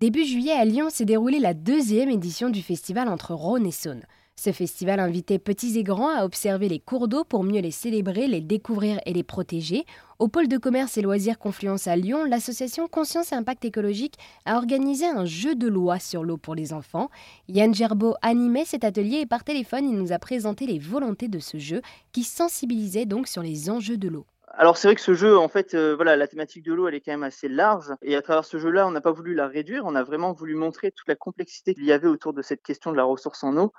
Début juillet à Lyon s'est déroulée la deuxième édition du festival entre Rhône et Saône. Ce festival invitait petits et grands à observer les cours d'eau pour mieux les célébrer, les découvrir et les protéger. Au pôle de commerce et loisirs Confluence à Lyon, l'association Conscience et Impact écologique a organisé un jeu de loi sur l'eau pour les enfants. Yann Gerbeau animait cet atelier et par téléphone, il nous a présenté les volontés de ce jeu qui sensibilisait donc sur les enjeux de l'eau. Alors c'est vrai que ce jeu, en fait, euh, voilà, la thématique de l'eau, elle est quand même assez large. Et à travers ce jeu-là, on n'a pas voulu la réduire, on a vraiment voulu montrer toute la complexité qu'il y avait autour de cette question de la ressource en eau.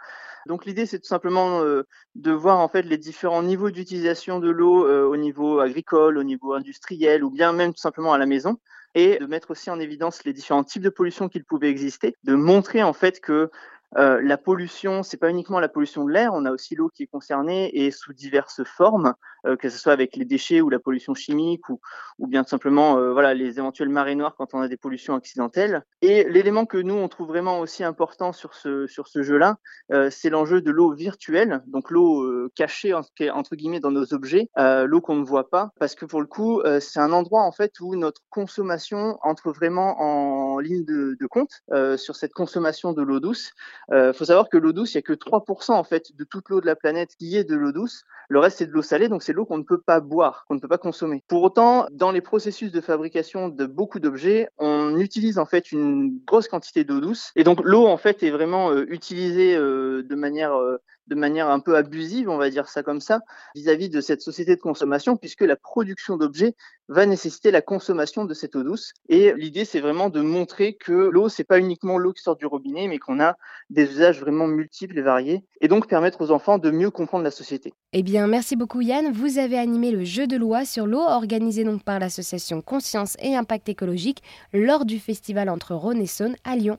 Donc l'idée, c'est tout simplement euh, de voir en fait les différents niveaux d'utilisation de l'eau euh, au niveau agricole, au niveau industriel, ou bien même tout simplement à la maison et de mettre aussi en évidence les différents types de pollution qu'il pouvait exister, de montrer en fait que euh, la pollution, c'est pas uniquement la pollution de l'air, on a aussi l'eau qui est concernée et sous diverses formes, euh, que ce soit avec les déchets ou la pollution chimique ou, bien tout simplement euh, voilà les éventuelles marées noires quand on a des pollutions accidentelles. Et l'élément que nous on trouve vraiment aussi important sur ce sur ce jeu-là, c'est l'enjeu de l'eau virtuelle, donc l'eau cachée entre guillemets dans nos objets, l'eau qu'on ne voit pas, parce que pour le coup c'est un endroit en fait où notre consommation entre vraiment en ligne de, compte sur cette consommation de l'eau douce. Il euh, faut savoir que l'eau douce, il n'y a que 3% en fait de toute l'eau de la planète qui est de l'eau douce. Le reste, c'est de l'eau salée, donc c'est l'eau qu'on ne peut pas boire, qu'on ne peut pas consommer. Pour autant, dans les processus de fabrication de beaucoup d'objets, on utilise en fait une grosse quantité d'eau douce. Et donc l'eau, en fait, est vraiment euh, utilisée euh, de manière de manière un peu abusive, on va dire ça comme ça, vis-à-vis de cette société de consommation, puisque la production d'objets va nécessiter la consommation de cette eau douce. Et l'idée, c'est vraiment de montrer que l'eau, c'est pas uniquement l'eau qui sort du robinet, mais qu'on a des usages vraiment multiples et variés, et donc permettre aux enfants de mieux comprendre la société. Eh bien, merci beaucoup Yann. Vous avez animé le jeu de loi sur l'eau, organisé donc par l'association Conscience et Impact écologique du festival entre Rhône et Saône à Lyon.